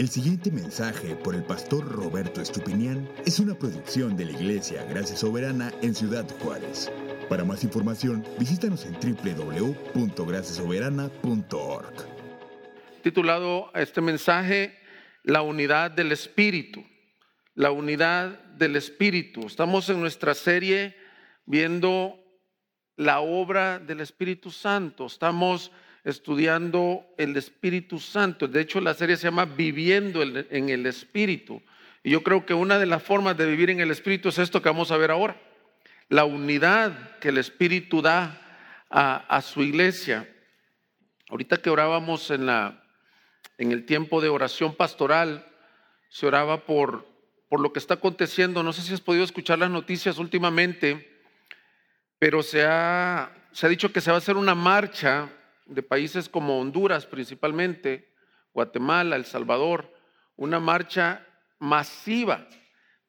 El siguiente mensaje por el pastor Roberto Estupinián es una producción de la Iglesia Gracia Soberana en Ciudad Juárez. Para más información, visítanos en www.graciasoberana.org. Titulado este mensaje, La unidad del Espíritu. La unidad del Espíritu. Estamos en nuestra serie viendo la obra del Espíritu Santo. Estamos estudiando el Espíritu Santo. De hecho, la serie se llama Viviendo en el Espíritu. Y yo creo que una de las formas de vivir en el Espíritu es esto que vamos a ver ahora. La unidad que el Espíritu da a, su iglesia. Ahorita que orábamos en, el tiempo de oración pastoral, se oraba por, lo que está aconteciendo. No sé si has podido escuchar las noticias últimamente, pero se ha dicho que se va a hacer una marcha de países como Honduras principalmente, Guatemala, El Salvador, una marcha masiva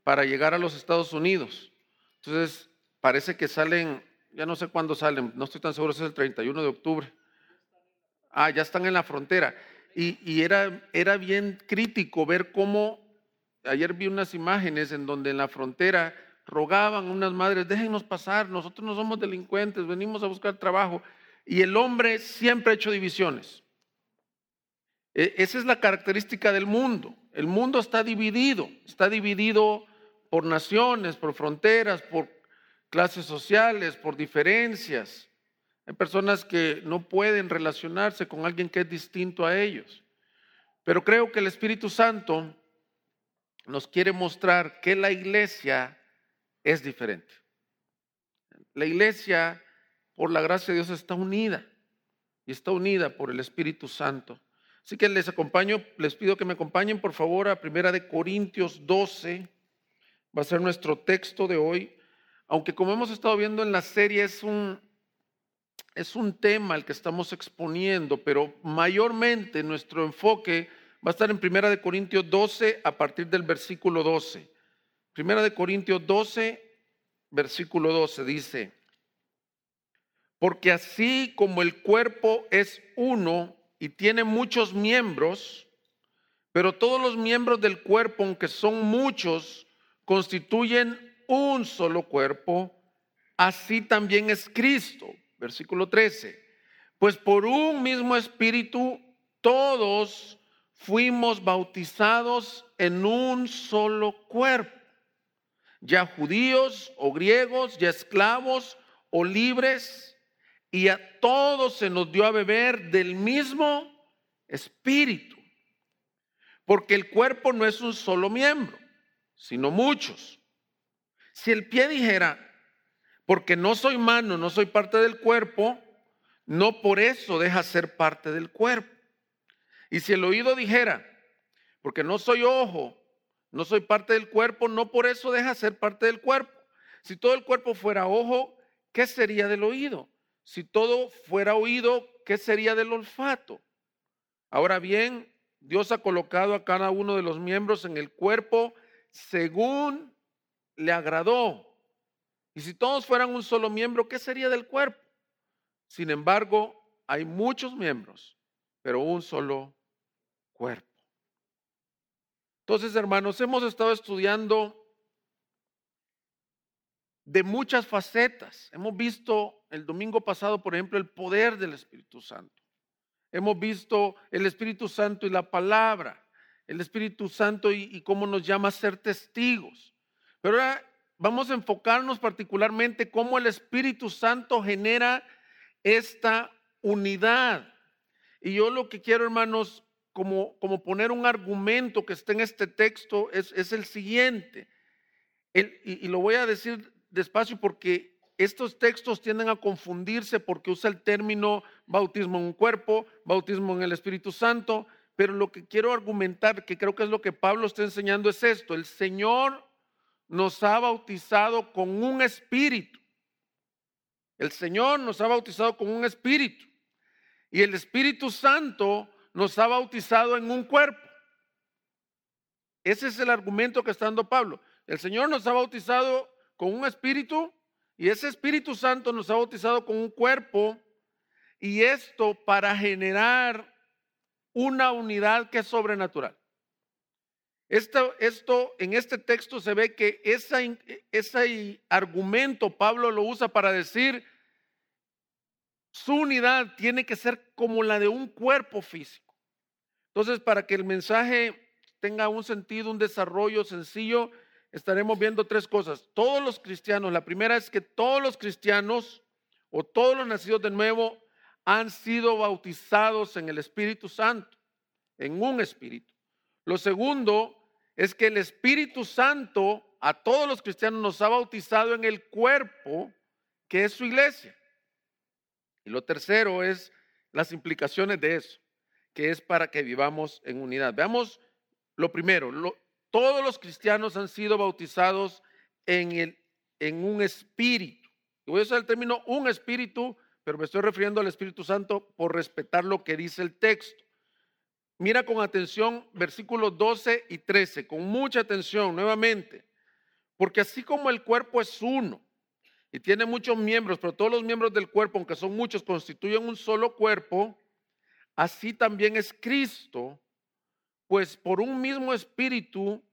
para llegar a los Estados Unidos. Entonces, parece que salen, ya no sé cuándo salen, no estoy tan seguro si es el 31 de octubre. Ah, ya están en la frontera. Y, y era, era bien crítico ver cómo, ayer vi unas imágenes en donde en la frontera rogaban unas madres, déjenos pasar, nosotros no somos delincuentes, venimos a buscar trabajo. Y el hombre siempre ha hecho divisiones. E, esa es la característica del mundo. El mundo está dividido, está dividido por naciones, por fronteras, por clases sociales, por diferencias. Hay personas que no pueden relacionarse con alguien que es distinto a ellos. Pero creo que el Espíritu Santo nos quiere mostrar que la iglesia es diferente. La iglesia por la gracia de Dios está unida y está unida por el Espíritu Santo. Así que les acompaño, les pido que me acompañen por favor a Primera de Corintios 12. Va a ser nuestro texto de hoy. Aunque como hemos estado viendo en la serie es un es un tema el que estamos exponiendo, pero mayormente nuestro enfoque va a estar en Primera de Corintios 12 a partir del versículo 12. Primera de Corintios 12 versículo 12 dice: porque así como el cuerpo es uno y tiene muchos miembros, pero todos los miembros del cuerpo, aunque son muchos, constituyen un solo cuerpo, así también es Cristo. Versículo 13. Pues por un mismo espíritu todos fuimos bautizados en un solo cuerpo, ya judíos o griegos, ya esclavos o libres y a todos se nos dio a beber del mismo espíritu. Porque el cuerpo no es un solo miembro, sino muchos. Si el pie dijera, porque no soy mano, no soy parte del cuerpo, no por eso deja ser parte del cuerpo. Y si el oído dijera, porque no soy ojo, no soy parte del cuerpo, no por eso deja ser parte del cuerpo. Si todo el cuerpo fuera ojo, ¿qué sería del oído? Si todo fuera oído, ¿qué sería del olfato? Ahora bien, Dios ha colocado a cada uno de los miembros en el cuerpo según le agradó. Y si todos fueran un solo miembro, ¿qué sería del cuerpo? Sin embargo, hay muchos miembros, pero un solo cuerpo. Entonces, hermanos, hemos estado estudiando de muchas facetas. Hemos visto el domingo pasado, por ejemplo, el poder del Espíritu Santo. Hemos visto el Espíritu Santo y la palabra, el Espíritu Santo y, cómo nos llama a ser testigos. Pero ahora vamos a enfocarnos particularmente cómo el Espíritu Santo genera esta unidad. Y yo lo que quiero, hermanos, como, como poner un argumento que está en este texto es, es el siguiente. y, y, lo voy a decir despacio porque estos textos tienden a confundirse porque usa el término bautismo en un cuerpo, bautismo en el Espíritu Santo, pero lo que quiero argumentar, que creo que es lo que Pablo está enseñando, es esto. El Señor nos ha bautizado con un espíritu. El Señor nos ha bautizado con un espíritu. Y el Espíritu Santo nos ha bautizado en un cuerpo. Ese es el argumento que está dando Pablo. El Señor nos ha bautizado con un espíritu y ese Espíritu Santo nos ha bautizado con un cuerpo y esto para generar una unidad que es sobrenatural. Esto, esto, en este texto se ve que ese argumento Pablo lo usa para decir, su unidad tiene que ser como la de un cuerpo físico. Entonces, para que el mensaje tenga un sentido, un desarrollo sencillo, estaremos viendo tres cosas. Todos los cristianos, la primera es que todos los cristianos o todos los nacidos de nuevo han sido bautizados en el Espíritu Santo, en un espíritu. Lo segundo es que el Espíritu Santo a todos los cristianos nos ha bautizado en el cuerpo que es su iglesia. Y lo tercero es las implicaciones de eso, que es para que vivamos en unidad. Veamos lo primero, todos los cristianos han sido bautizados en, el, en un espíritu. Y voy a usar el término un espíritu, pero me estoy refiriendo al Espíritu Santo por respetar lo que dice el texto. Mira con atención versículos 12 y 13, con mucha atención nuevamente, porque así como el cuerpo es uno y tiene muchos miembros, pero todos los miembros del cuerpo, aunque son muchos, constituyen un solo cuerpo, así también es Cristo, pues por un mismo espíritu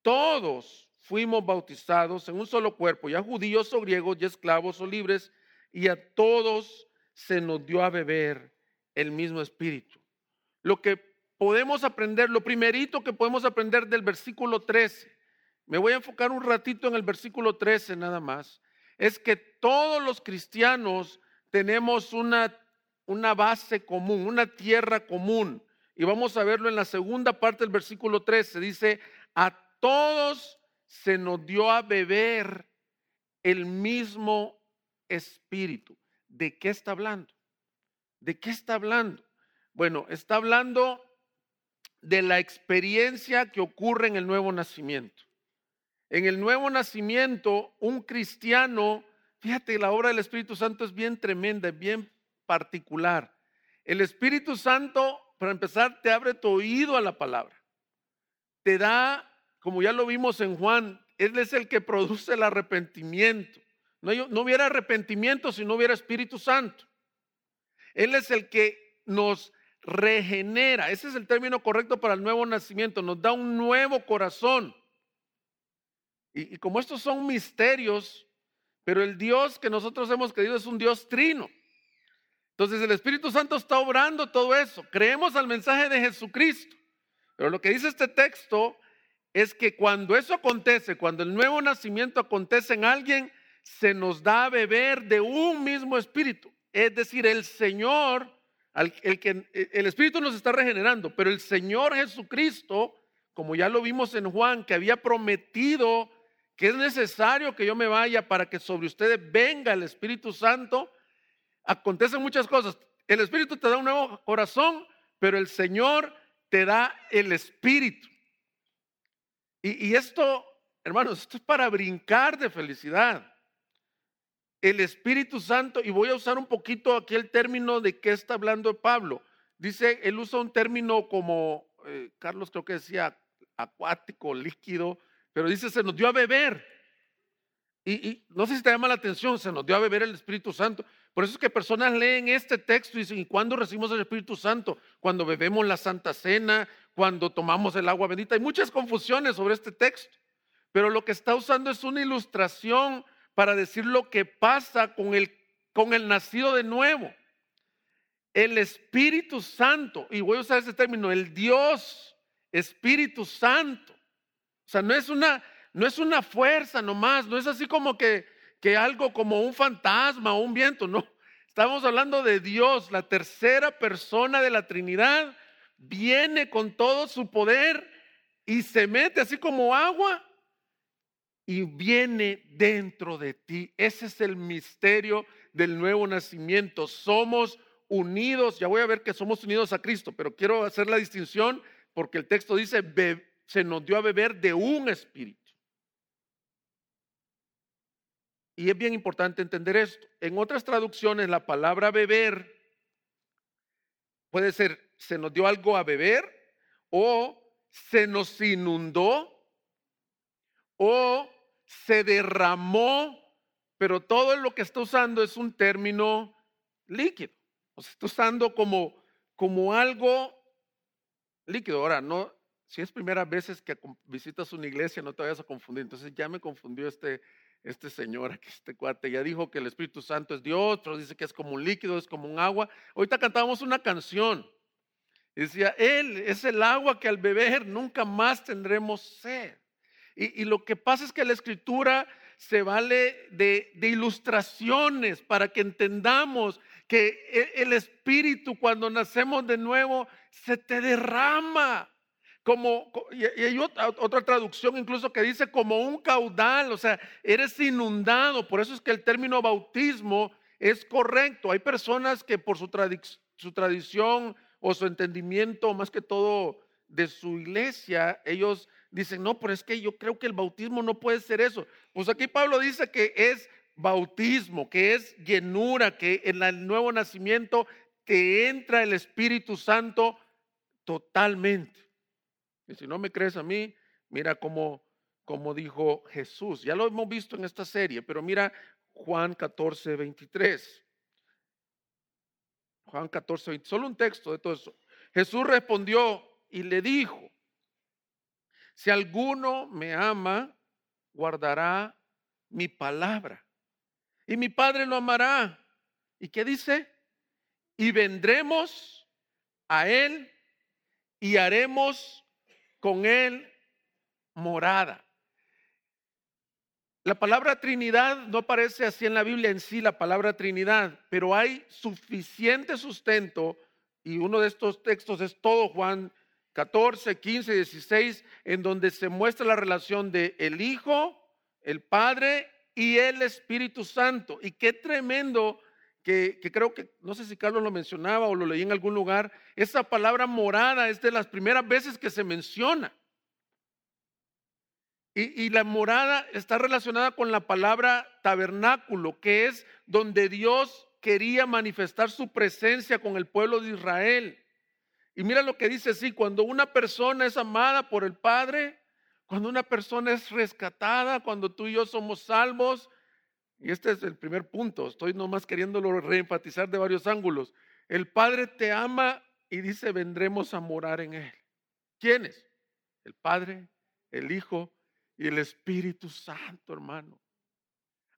todos fuimos bautizados en un solo cuerpo, ya judíos o griegos, ya esclavos o libres, y a todos se nos dio a beber el mismo espíritu. Lo que podemos aprender, lo primerito que podemos aprender del versículo 13, me voy a enfocar un ratito en el versículo 13 nada más, es que todos los cristianos tenemos una, una base común, una tierra común. Y vamos a verlo en la segunda parte del versículo 13. Dice, a todos se nos dio a beber el mismo espíritu. ¿De qué está hablando? ¿De qué está hablando? Bueno, está hablando de la experiencia que ocurre en el nuevo nacimiento. En el nuevo nacimiento, un cristiano, fíjate, la obra del Espíritu Santo es bien tremenda, es bien particular. El Espíritu Santo, para empezar, te abre tu oído a la palabra. Te da, como ya lo vimos en Juan, Él es el que produce el arrepentimiento. No, hubiera arrepentimiento si no hubiera Espíritu Santo. Él es el que nos regenera. Ese es el término correcto para el nuevo nacimiento. Nos da un nuevo corazón. Y, como estos son misterios, pero el Dios que nosotros hemos creído es un Dios trino. Entonces el Espíritu Santo está obrando todo eso. Creemos al mensaje de Jesucristo. Pero lo que dice este texto es que cuando eso acontece, cuando el nuevo nacimiento acontece en alguien, se nos da a beber de un mismo espíritu. Es decir, el Señor el, que, el Espíritu nos está regenerando, pero el Señor Jesucristo, como ya lo vimos en Juan, que había prometido que es necesario que yo me vaya para que sobre ustedes venga el Espíritu Santo, acontecen muchas cosas. El Espíritu te da un nuevo corazón, pero el Señor te da el Espíritu. Y, y esto, hermanos, esto es para brincar de felicidad el Espíritu Santo, y voy a usar un poquito aquí el término de qué está hablando Pablo. Dice, él usa un término como, eh, Carlos creo que decía acuático, líquido, pero dice, se nos dio a beber. Y, no sé si te llama la atención, se nos dio a beber el Espíritu Santo. Por eso es que personas leen este texto y dicen, ¿y cuándo recibimos el Espíritu Santo? Cuando bebemos la Santa Cena, cuando tomamos el agua bendita. Hay muchas confusiones sobre este texto, pero lo que está usando es una ilustración para decir lo que pasa con el, con el nacido de nuevo. El Espíritu Santo, y voy a usar ese término, el Dios Espíritu Santo. O sea, no es una, no es una fuerza nomás, no es así como que, que algo como un fantasma o un viento, no. Estamos hablando de Dios, la tercera persona de la Trinidad, viene con todo su poder y se mete así como agua y viene dentro de ti. Ese es el misterio del nuevo nacimiento. Somos unidos, ya voy a ver que somos unidos a Cristo, pero quiero hacer la distinción porque el texto dice, se nos dio a beber de un espíritu. Y es bien importante entender esto. En otras traducciones, la palabra beber puede ser, se nos dio algo a beber o se nos inundó o se derramó, pero todo lo que está usando es un término líquido. O sea, está usando como, como algo líquido. Ahora, no, Si es primera vez que visitas una iglesia, no te vayas a confundir. Entonces ya me confundió este, este señor aquí, este cuate. Ya dijo que el Espíritu Santo es Dios, otro dice que es como un líquido, es como un agua. Ahorita cantábamos una canción. Decía, Él es el agua que al beber nunca más tendremos sed. Y, lo que pasa es que la escritura se vale de, de ilustraciones para que entendamos que e, el Espíritu cuando nacemos de nuevo se te derrama como, y hay otra traducción incluso que dice como un caudal, o sea, eres inundado, por eso es que el término bautismo es correcto. Hay personas que por su, su tradición o su entendimiento, más que todo de su iglesia, ellos dicen, no, pero es que yo creo que el bautismo no puede ser eso. Pues aquí Pablo dice que es bautismo, que es llenura, que en el nuevo nacimiento te entra el Espíritu Santo totalmente. Y si no me crees a mí, mira cómo, cómo dijo Jesús. Ya lo hemos visto en esta serie, pero mira Juan 14, 23. Juan 14, 20. Solo un texto de todo eso. Jesús respondió y le dijo, si alguno me ama, guardará mi palabra. Y mi Padre lo amará. ¿Y qué dice? Y vendremos a Él y haremos con él morada. La palabra Trinidad no aparece así en la Biblia en sí, la palabra Trinidad, pero hay suficiente sustento y uno de estos textos es todo Juan 14, 15, 16, en donde se muestra la relación de el Hijo, el Padre y el Espíritu Santo. Y qué tremendo que, creo que, no sé si Carlos lo mencionaba o lo leí en algún lugar, esa palabra morada es de las primeras veces que se menciona. Y, la morada está relacionada con la palabra tabernáculo, que es donde Dios quería manifestar su presencia con el pueblo de Israel. Y mira lo que dice así, cuando una persona es amada por el Padre, cuando una persona es rescatada, cuando tú y yo somos salvos, y este es el primer punto, estoy nomás queriéndolo reenfatizar de varios ángulos, el Padre te ama y dice, vendremos a morar en Él. ¿Quiénes? El Padre, el Hijo y el Espíritu Santo, hermano.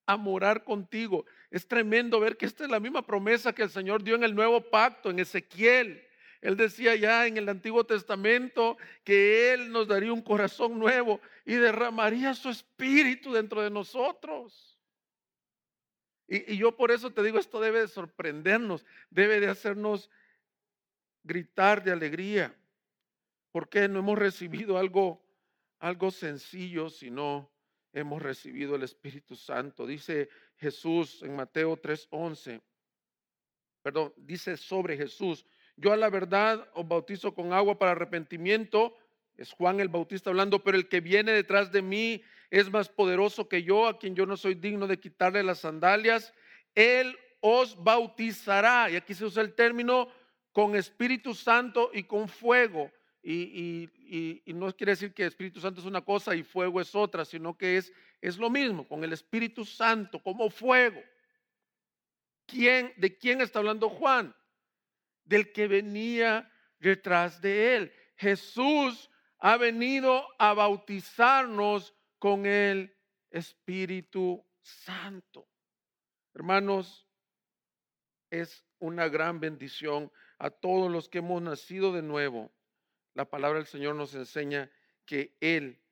A morar contigo. Es tremendo ver que esta es la misma promesa que el Señor dio en el nuevo pacto, en Ezequiel. Él decía ya en el Antiguo Testamento que Él nos daría un corazón nuevo y derramaría su espíritu dentro de nosotros. Y, yo por eso te digo, esto debe de sorprendernos, debe de hacernos gritar de alegría, porque no hemos recibido algo algo sencillo si no hemos recibido el Espíritu Santo. Dice Jesús en Mateo 3:11, perdón, dice sobre Jesús, yo a la verdad os bautizo con agua para arrepentimiento, es Juan el Bautista hablando, pero el que viene detrás de mí es más poderoso que yo, a quien yo no soy digno de quitarle las sandalias. Él os bautizará, y aquí se usa el término con Espíritu Santo y con fuego. Y, no quiere decir que Espíritu Santo es una cosa y fuego es otra, sino que es, es lo mismo, con el Espíritu Santo como fuego. ¿Quién, ¿De quién está hablando Juan? Del que venía detrás de él. Jesús ha venido a bautizarnos con el Espíritu Santo. Hermanos, es una gran bendición a todos los que hemos nacido de nuevo la palabra del Señor nos enseña que Él,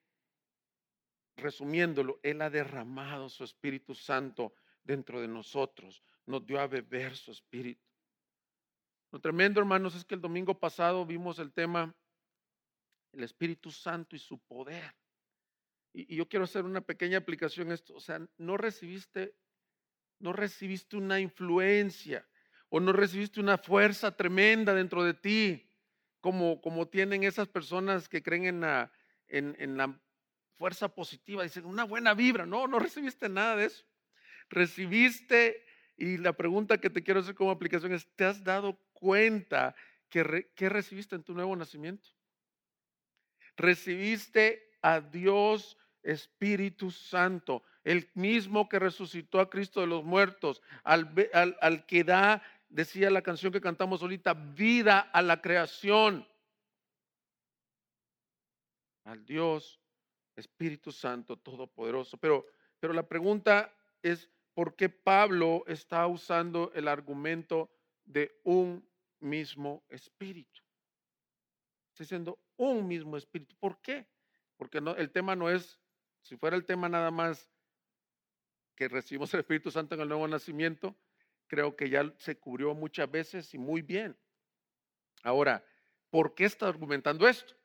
resumiéndolo, Él ha derramado su Espíritu Santo dentro de nosotros, nos dio a beber su Espíritu. Lo tremendo, hermanos, es que el domingo pasado vimos el tema, el Espíritu Santo y su poder. Y, yo quiero hacer una pequeña aplicación a esto. O sea, no recibiste, no recibiste una influencia o no recibiste una fuerza tremenda dentro de ti como, como tienen esas personas que creen en la, en, la fuerza positiva, dicen una buena vibra. No, no recibiste nada de eso. Recibiste, y la pregunta que te quiero hacer como aplicación es, ¿te has dado cuenta que, que recibiste en tu nuevo nacimiento? Recibiste a Dios Espíritu Santo, el mismo que resucitó a Cristo de los muertos, al, que da decía la canción que cantamos ahorita, vida a la creación. al Dios Espíritu Santo Todopoderoso. Pero, pero la pregunta es, ¿por qué Pablo está usando el argumento de un mismo espíritu? Está diciendo un mismo espíritu. ¿Por qué? Porque el tema no es, si fuera el tema nada más que recibimos el Espíritu Santo en el nuevo nacimiento, creo que ya se cubrió muchas veces y muy bien. Ahora, ¿por qué está argumentando esto?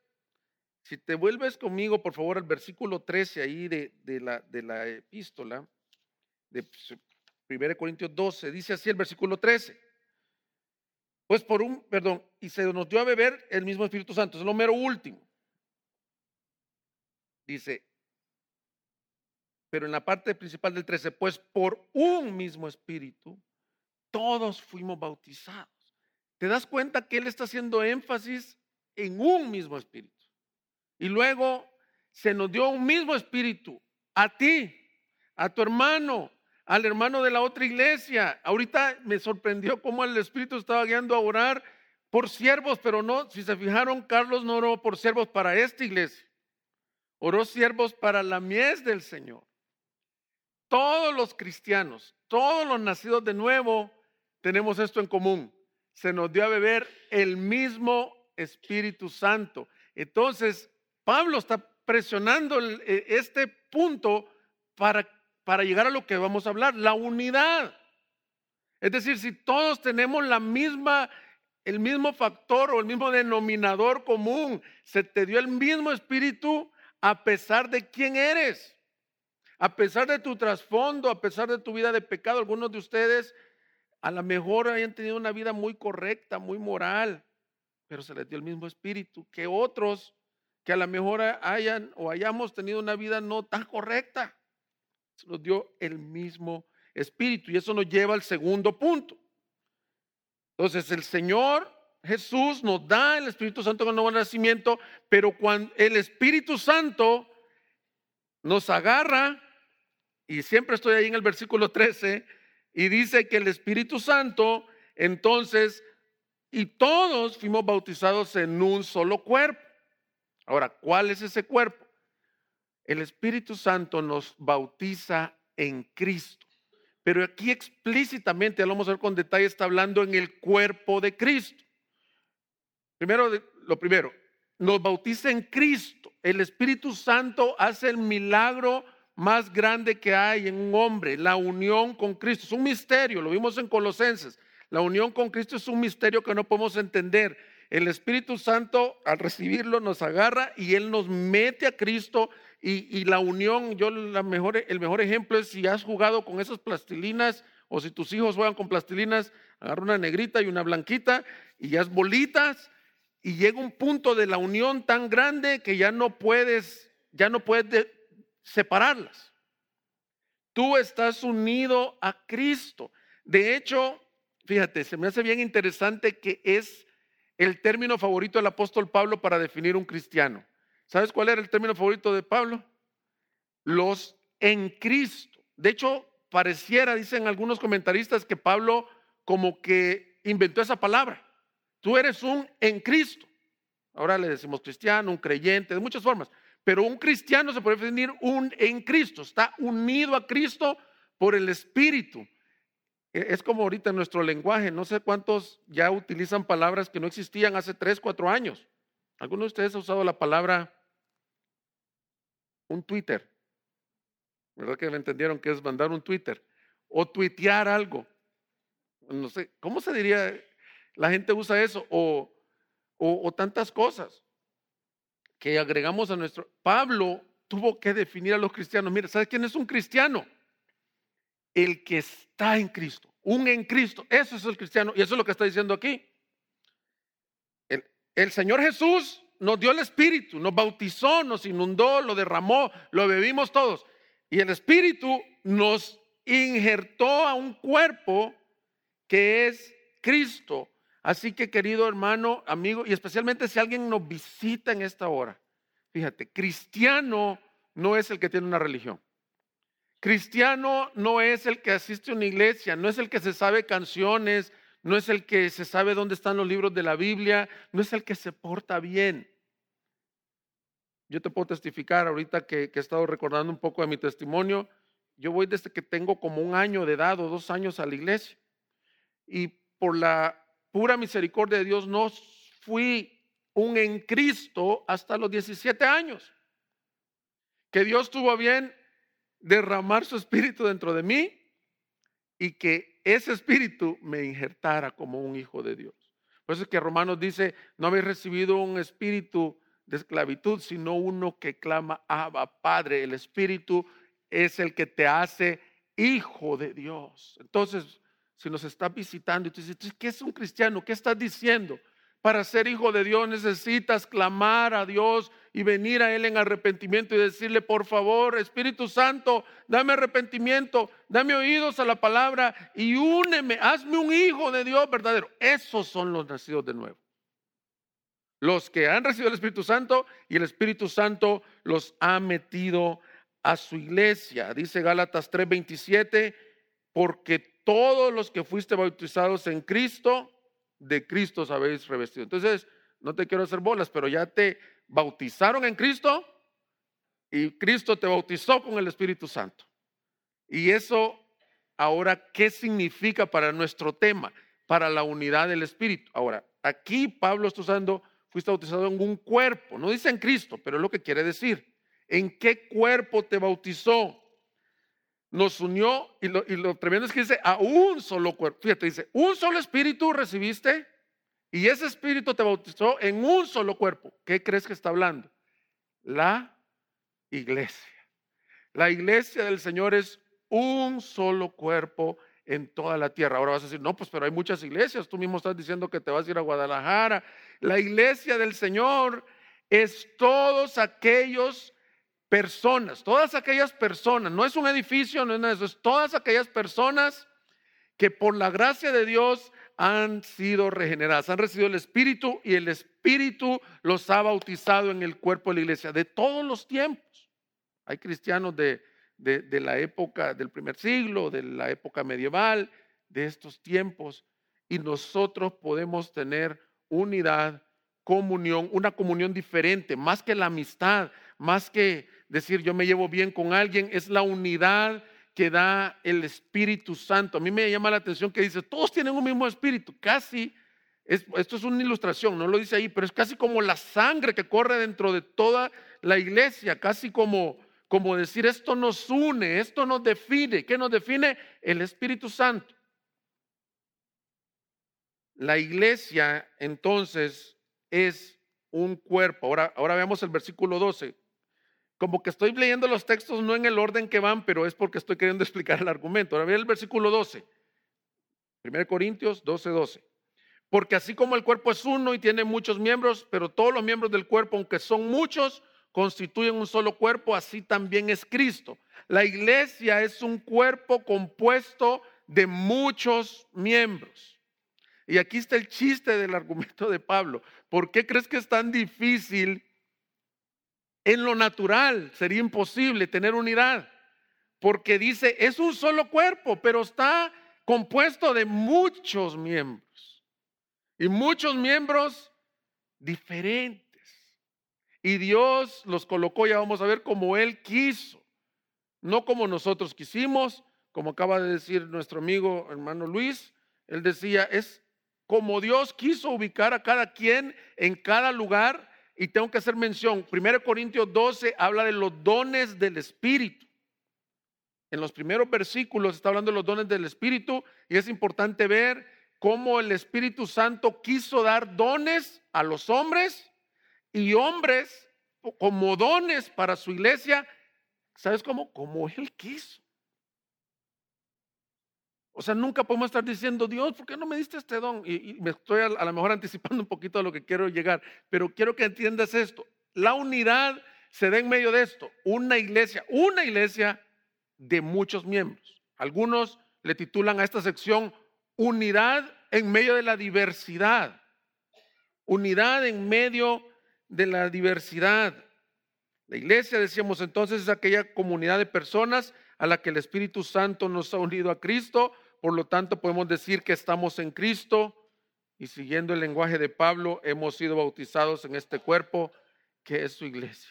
Si te vuelves conmigo, por favor, al versículo 13 ahí de, la, de la epístola, de 1 Corintios 12, dice así el versículo 13. Pues por un, perdón, y se nos dio a beber el mismo Espíritu Santo, es lo mero último. Dice, pero en la parte principal del 13, pues por un mismo Espíritu, todos fuimos bautizados. ¿Te das cuenta que Él está haciendo énfasis en un mismo Espíritu? Y luego se nos dio un mismo Espíritu a ti, a tu hermano, al hermano de la otra iglesia. Ahorita me sorprendió cómo el Espíritu estaba guiando a orar por siervos, pero no, si se fijaron, Carlos no oró por siervos para esta iglesia. Oró siervos para la mies del Señor. Todos los cristianos, todos los nacidos de nuevo, tenemos esto en común. Se nos dio a beber el mismo Espíritu Santo. Entonces, Pablo está presionando e, este punto para para llegar a lo que vamos a hablar, la unidad. Es decir, si todos tenemos la misma, el mismo factor o el mismo denominador común, se te dio el mismo espíritu a pesar de quién eres, a pesar de tu trasfondo, a pesar de tu vida de pecado. Algunos de ustedes a lo mejor hayan tenido una vida muy correcta, muy moral, pero se les dio el mismo espíritu que otros que a lo mejor hayan o hayamos tenido una vida no tan correcta nos dio el mismo espíritu. Y eso nos lleva al segundo punto. Entonces, el Señor Jesús nos da el Espíritu Santo con el nuevo nacimiento, pero cuando el Espíritu Santo nos agarra, y siempre estoy ahí en el versículo 13, y dice que el Espíritu Santo, entonces, y todos fuimos bautizados en un solo cuerpo. Ahora, ¿cuál es ese cuerpo? el Espíritu Santo nos bautiza en Cristo. Pero aquí explícitamente, lo vamos a ver con detalle, está hablando en el cuerpo de Cristo. Primero, lo primero, nos bautiza en Cristo. El Espíritu Santo hace el milagro más grande que hay en un hombre, la unión con Cristo. Es un misterio, lo vimos en Colosenses. La unión con Cristo es un misterio que no podemos entender. El Espíritu Santo al recibirlo nos agarra y Él nos mete a Cristo y, la unión, yo la mejor, el mejor ejemplo es si has jugado con esas plastilinas o si tus hijos juegan con plastilinas, agarra una negrita y una blanquita y ya bolitas y llega un punto de la unión tan grande que ya no puedes, ya no puedes separarlas. Tú estás unido a Cristo. De hecho, fíjate, se me hace bien interesante que es el término favorito del apóstol Pablo para definir un cristiano. ¿Sabes cuál era el término favorito de Pablo? Los en Cristo. De hecho, pareciera, dicen algunos comentaristas, que Pablo como que inventó esa palabra. Tú eres un en Cristo. Ahora le decimos cristiano, un creyente, de muchas formas. Pero un cristiano se puede definir un en Cristo. Está unido a Cristo por el Espíritu. E, es como ahorita en nuestro lenguaje. No sé cuántos ya utilizan palabras que no existían hace tres, cuatro años. ¿Alguno de ustedes ha usado la palabra un Twitter. ¿Verdad que me entendieron que es mandar un Twitter? O tuitear algo. No sé, ¿cómo se diría? La gente usa eso. O, o, tantas cosas que agregamos a nuestro... Pablo tuvo que definir a los cristianos. Mira, ¿sabes quién es un cristiano? El que está en Cristo. Un en Cristo. Eso es el cristiano. Y eso es lo que está diciendo aquí. El, el Señor Jesús nos dio el Espíritu, nos bautizó, nos inundó, lo derramó, lo bebimos todos. Y el Espíritu nos injertó a un cuerpo que es Cristo. Así que querido hermano, amigo, y especialmente si alguien nos visita en esta hora, fíjate, cristiano no es el que tiene una religión. Cristiano no es el que asiste a una iglesia, no es el que se sabe canciones, no es el que se sabe dónde están los libros de la Biblia, no es el que se porta bien. yo te puedo testificar ahorita que, he estado recordando un poco de mi testimonio. Yo voy desde que tengo como un año de edad o dos años a la iglesia. Y por la pura misericordia de Dios no fui un en Cristo hasta los 17 años. Que Dios tuvo bien derramar su espíritu dentro de mí y que ese espíritu me injertara como un hijo de Dios. Por eso es que Romanos dice, no habéis recibido un espíritu de esclavitud, sino uno que clama, Abba, Padre. El espíritu es el que te hace hijo de Dios. Entonces, si nos está visitando y tú dices, ¿qué es un cristiano? ¿Qué estás diciendo? Para ser hijo de Dios necesitas clamar a Dios y venir a Él en arrepentimiento y decirle, por favor, Espíritu Santo, dame arrepentimiento, dame oídos a la palabra y úneme, hazme un hijo de Dios verdadero. Esos son los nacidos de nuevo. Los que han recibido el Espíritu Santo y el Espíritu Santo los ha metido a su iglesia. Dice Gálatas 3:27, porque todos los que fuiste bautizados en Cristo, de Cristo os habéis revestido. Entonces, no te quiero hacer bolas, pero ya te bautizaron en Cristo y Cristo te bautizó con el Espíritu Santo. Y eso ahora, ¿qué significa para nuestro tema? Para la unidad del Espíritu. Ahora, aquí Pablo está usando, fuiste bautizado en un cuerpo, no dice en Cristo, pero es lo que quiere decir. ¿En qué cuerpo te bautizó? Nos unió y lo, y lo, tremendo es que dice a un solo cuerpo. Fíjate, dice, un solo espíritu recibiste y ese espíritu te bautizó en un solo cuerpo. ¿Qué crees que está hablando? La iglesia. La iglesia del Señor es un solo cuerpo en toda la tierra. Ahora vas a decir, no, pues pero hay muchas iglesias. Tú mismo estás diciendo que te vas a ir a Guadalajara. La iglesia del Señor es todos aquellos personas, todas aquellas personas, no es un edificio, no es nada eso, es todas aquellas personas que por la gracia de Dios han sido regeneradas, han recibido el Espíritu y el Espíritu los ha bautizado en el cuerpo de la iglesia de todos los tiempos. Hay cristianos de, de, de la época del primer siglo, de la época medieval, de estos tiempos, y nosotros podemos tener unidad, comunión, una comunión diferente, más que la amistad, más que decir yo me llevo bien con alguien, es la unidad que da el Espíritu Santo. A mí me llama la atención que dice, todos tienen un mismo espíritu, casi, esto es una ilustración, no lo dice ahí, pero es casi como la sangre que corre dentro de toda la iglesia, casi como, como decir, esto nos une, esto nos define. ¿Qué nos define? El Espíritu Santo. La iglesia entonces es un cuerpo. Ahora, ahora veamos el versículo 12 como que estoy leyendo los textos no en el orden que van, pero es porque estoy queriendo explicar el argumento. Ahora ve el versículo 12. 1 Corintios 12, 12. Porque así como el cuerpo es uno y tiene muchos miembros, pero todos los miembros del cuerpo, aunque son muchos, constituyen un solo cuerpo, así también es Cristo. La iglesia es un cuerpo compuesto de muchos miembros. Y aquí está el chiste del argumento de Pablo. ¿Por qué crees que es tan difícil en lo natural sería imposible tener unidad, porque dice, es un solo cuerpo, pero está compuesto de muchos miembros y muchos miembros diferentes. Y Dios los colocó, ya vamos a ver, como Él quiso, no como nosotros quisimos, como acaba de decir nuestro amigo hermano Luis, él decía, es como Dios quiso ubicar a cada quien en cada lugar y tengo que hacer mención, 1 Corintios 12 habla de los dones del Espíritu. En los primeros versículos está hablando de los dones del Espíritu y es importante ver cómo el Espíritu Santo quiso dar dones a los hombres y hombres como dones para su iglesia. ¿Sabes cómo? Como Él quiso. O sea, nunca podemos estar diciendo, Dios, ¿por qué no me diste este don? Y, me estoy a, a, lo mejor anticipando un poquito a lo que quiero llegar, pero quiero que entiendas esto. La unidad se da en medio de esto. Una iglesia, una iglesia de muchos miembros. Algunos le titulan a esta sección unidad en medio de la diversidad. Unidad en medio de la diversidad. La iglesia, decíamos entonces, es aquella comunidad de personas a la que el Espíritu Santo nos ha unido a Cristo por lo tanto, podemos decir que estamos en Cristo y siguiendo el lenguaje de Pablo, hemos sido bautizados en este cuerpo que es su iglesia.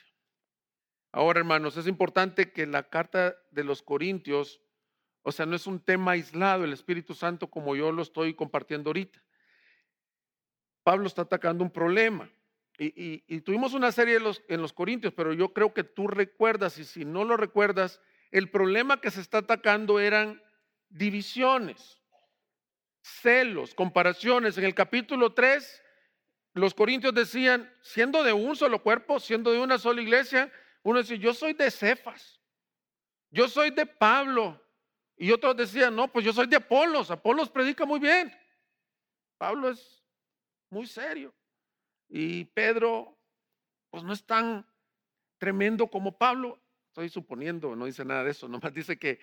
Ahora, hermanos, es importante que la carta de los Corintios, o sea, no es un tema aislado, el Espíritu Santo como yo lo estoy compartiendo ahorita. Pablo está atacando un problema. Y, tuvimos una serie los, en los Corintios, pero yo creo que tú recuerdas, y si no lo recuerdas, el problema que se está atacando eran divisiones, celos, comparaciones. En el capítulo 3, los Corintios decían, siendo de un solo cuerpo, siendo de una sola iglesia, uno decía, yo soy de Cefas, yo soy de Pablo. Y otros decían, no, pues yo soy de Apolos, Apolos predica muy bien. Pablo es muy serio. Y Pedro, pues no es tan tremendo como Pablo. Estoy suponiendo, no dice nada de eso, nomás dice que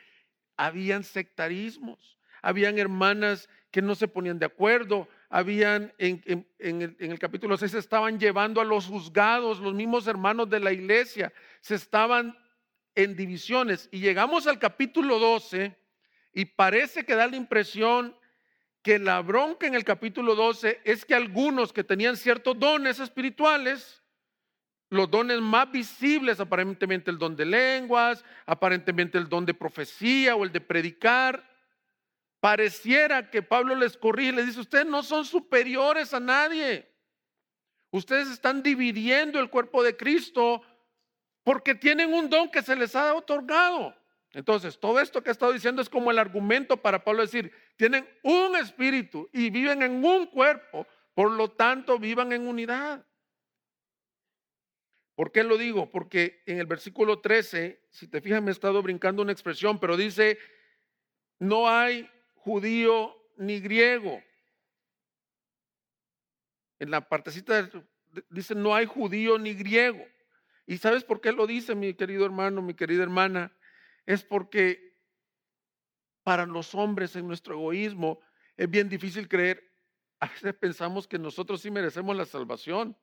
habían sectarismos, habían hermanas que no se ponían de acuerdo, habían en, el, en, el, capítulo 6 se estaban llevando a los juzgados, los mismos hermanos de la iglesia, se estaban en divisiones. Y llegamos al capítulo 12 y parece que da la impresión que la bronca en el capítulo 12 es que algunos que tenían ciertos dones espirituales, los dones más visibles, aparentemente el don de lenguas, aparentemente el don de profecía o el de predicar, pareciera que Pablo les corrige y les dice, ustedes no son superiores a nadie. Ustedes están dividiendo el cuerpo de Cristo porque tienen un don que se les ha otorgado. Entonces, todo esto que he estado diciendo es como el argumento para Pablo decir, tienen un espíritu y viven en un cuerpo, por lo tanto vivan en unidad. ¿Por qué lo digo? Porque en el versículo 13, si te fijas, me he estado brincando una expresión, pero dice, no hay judío ni griego. En la partecita dice, no hay judío ni griego. ¿Y sabes por qué lo dice, mi querido hermano, mi querida hermana? es porque para los hombres en nuestro egoísmo es bien difícil creer. A veces pensamos que nosotros sí merecemos la salvación.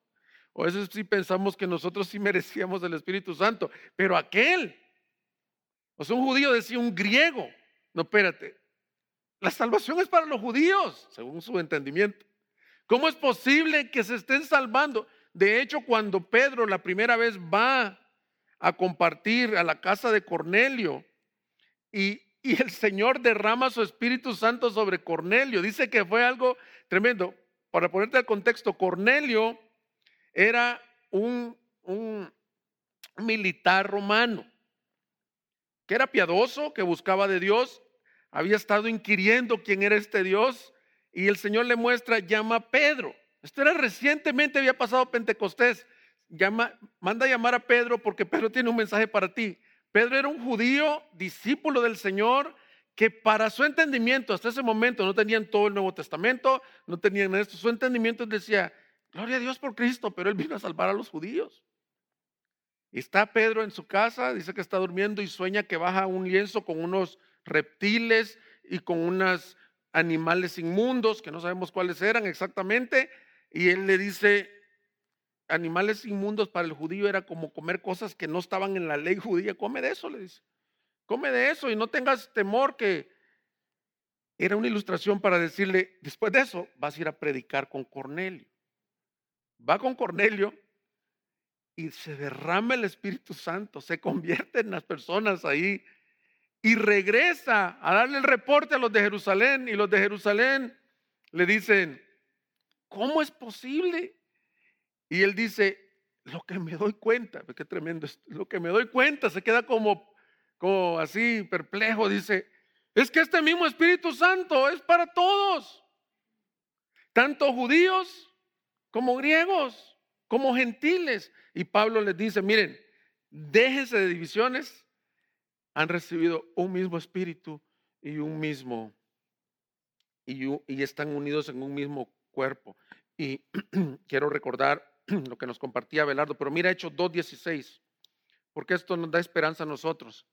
O a veces sí pensamos que nosotros sí merecíamos el Espíritu Santo. Pero aquel, o sea, un judío decía un griego. No, espérate. La salvación es para los judíos, según su entendimiento. ¿Cómo es posible que se estén salvando? De hecho, cuando Pedro la primera vez va a compartir a la casa de Cornelio y, el Señor derrama su Espíritu Santo sobre Cornelio. Dice que fue algo tremendo. Para ponerte al contexto, Cornelio era un, un militar romano que era piadoso, que buscaba de Dios, había estado inquiriendo quién era este Dios y el Señor le muestra, llama a Pedro. Esto era recientemente, había pasado Pentecostés llama, manda a llamar a Pedro porque Pedro tiene un mensaje para ti. Pedro era un judío, discípulo del Señor, que para su entendimiento, hasta ese momento no tenían todo el Nuevo Testamento, no tenían esto. Su entendimiento decía, gloria a Dios por Cristo, pero él vino a salvar a los judíos. está Pedro en su casa, dice que está durmiendo y sueña que baja un lienzo con unos reptiles y con unos animales inmundos, que no sabemos cuáles eran exactamente. Y él le dice, animales inmundos para el judío era como comer cosas que no estaban en la ley judía. Come de eso, le dice. Come de eso y no tengas temor que era una ilustración para decirle, después de eso vas a ir a predicar con Cornelio. Va con Cornelio y se derrama el Espíritu Santo, se convierte en las personas ahí y regresa a darle el reporte a los de Jerusalén y los de Jerusalén le dicen, ¿cómo es posible? Y él dice, lo que me doy cuenta, qué tremendo, lo que me doy cuenta, se queda como, como así perplejo, dice, es que este mismo Espíritu Santo es para todos, tanto judíos como griegos, como gentiles. Y Pablo les dice, miren, déjense de divisiones, han recibido un mismo espíritu y un mismo, y, están unidos en un mismo cuerpo. Y quiero recordar lo que nos compartía Belardo, pero mira Hechos 2.16, porque esto nos da esperanza a nosotros.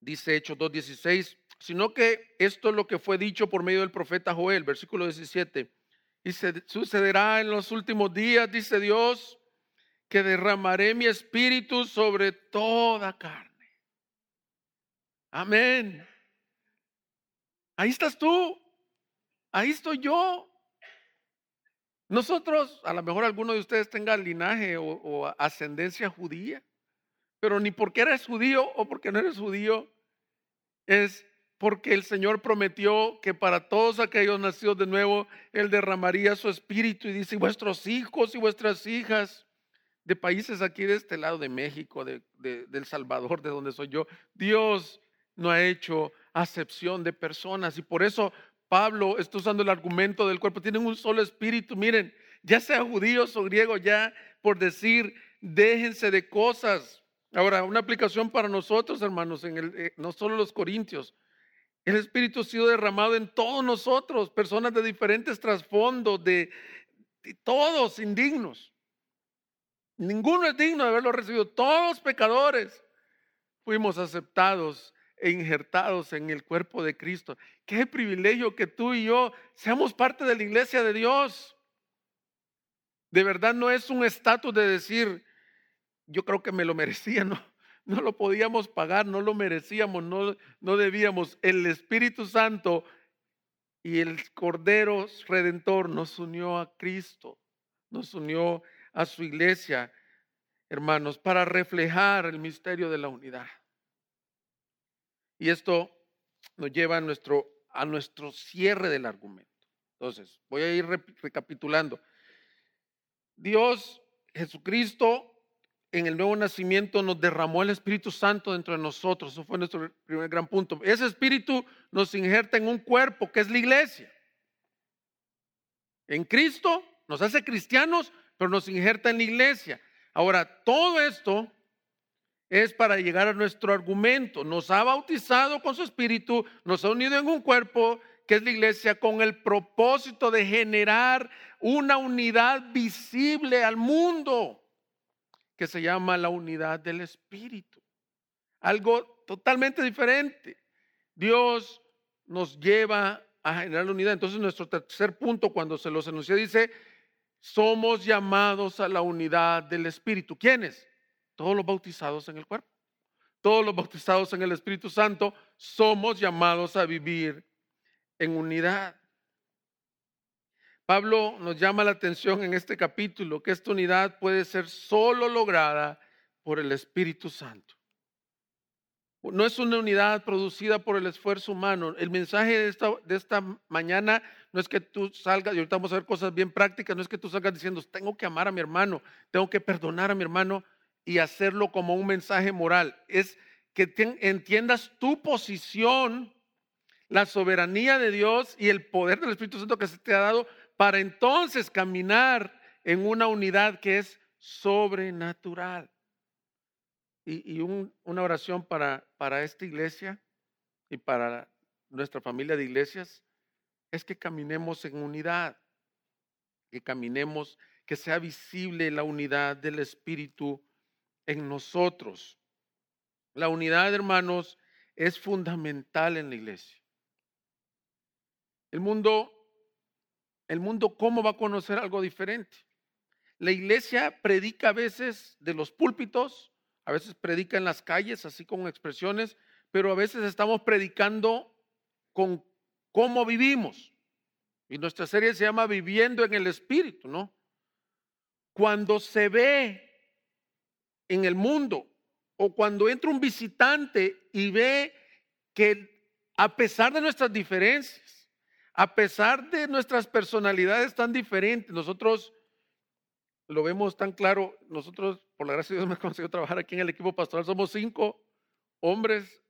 Dice Hechos 2.16, sino que esto es lo que fue dicho por medio del profeta Joel, versículo 17. Y se, sucederá en los últimos días, dice Dios, que derramaré mi espíritu sobre toda carne. Amén. Ahí estás tú. Ahí estoy yo. Nosotros, a lo mejor alguno de ustedes tenga linaje o, o ascendencia judía, pero ni porque eres judío o porque no eres judío, es porque el Señor prometió que para todos aquellos nacidos de nuevo, Él derramaría su espíritu y dice, vuestros hijos y vuestras hijas de países aquí de este lado de México, de, del Salvador, de donde soy yo, Dios no ha hecho acepción de personas y por eso Pablo está usando el argumento del cuerpo, tienen un solo espíritu, miren, ya sea judíos o griegos, ya por decir, déjense de cosas. Ahora, una aplicación para nosotros, hermanos, en el, eh, no solo los corintios, el Espíritu ha sido derramado en todos nosotros, personas de diferentes trasfondos, de, todos indignos. Ninguno es digno de haberlo recibido. Todos pecadores fuimos aceptados e injertados en el cuerpo de Cristo. Qué privilegio que tú y yo seamos parte de la iglesia de Dios. De verdad no es un estatus de decir, yo creo que me lo merecía, no no lo podíamos pagar, no lo merecíamos, no, no debíamos. El Espíritu Santo y el Cordero Redentor nos unió a Cristo, nos unió a su iglesia, hermanos, para reflejar el misterio de la unidad. Y esto nos lleva a nuestro, a nuestro cierre del argumento. Entonces, voy a ir recapitulando. Dios, Jesucristo, en el nuevo nacimiento nos derramó el Espíritu Santo dentro de nosotros. Eso fue nuestro primer gran punto. Ese Espíritu nos injerta en un cuerpo que es la iglesia. En Cristo nos hace cristianos, pero nos injerta en la iglesia. Ahora, todo esto es para llegar a nuestro argumento. Nos ha bautizado con su Espíritu, nos ha unido en un cuerpo que es la iglesia con el propósito de generar una unidad visible al mundo que se llama la unidad del Espíritu. Algo totalmente diferente. Dios nos lleva a generar la unidad. Entonces nuestro tercer punto cuando se los enuncia dice, somos llamados a la unidad del Espíritu. ¿Quiénes? Todos los bautizados en el cuerpo. Todos los bautizados en el Espíritu Santo somos llamados a vivir en unidad. Pablo nos llama la atención en este capítulo que esta unidad puede ser solo lograda por el Espíritu Santo. No es una unidad producida por el esfuerzo humano. El mensaje de esta, de esta mañana no es que tú salgas, y ahorita vamos a ver cosas bien prácticas, no es que tú salgas diciendo, tengo que amar a mi hermano, tengo que perdonar a mi hermano y hacerlo como un mensaje moral. Es que entiendas tu posición, la soberanía de Dios y el poder del Espíritu Santo que se te ha dado para entonces caminar en una unidad que es sobrenatural. Y, una oración para, para esta iglesia y para nuestra familia de iglesias es que caminemos en unidad, que caminemos, que sea visible la unidad del Espíritu en nosotros. La unidad, hermanos, es fundamental en la iglesia. El mundo el mundo cómo va a conocer algo diferente. La iglesia predica a veces de los púlpitos, a veces predica en las calles, así con expresiones, pero a veces estamos predicando con cómo vivimos. Y nuestra serie se llama Viviendo en el Espíritu, ¿no? Cuando se ve en el mundo o cuando entra un visitante y ve que a pesar de nuestras diferencias, a pesar de nuestras personalidades tan diferentes, nosotros lo vemos tan claro, nosotros, por la gracia de Dios, me conseguido trabajar aquí en el equipo pastoral, somos cinco hombres,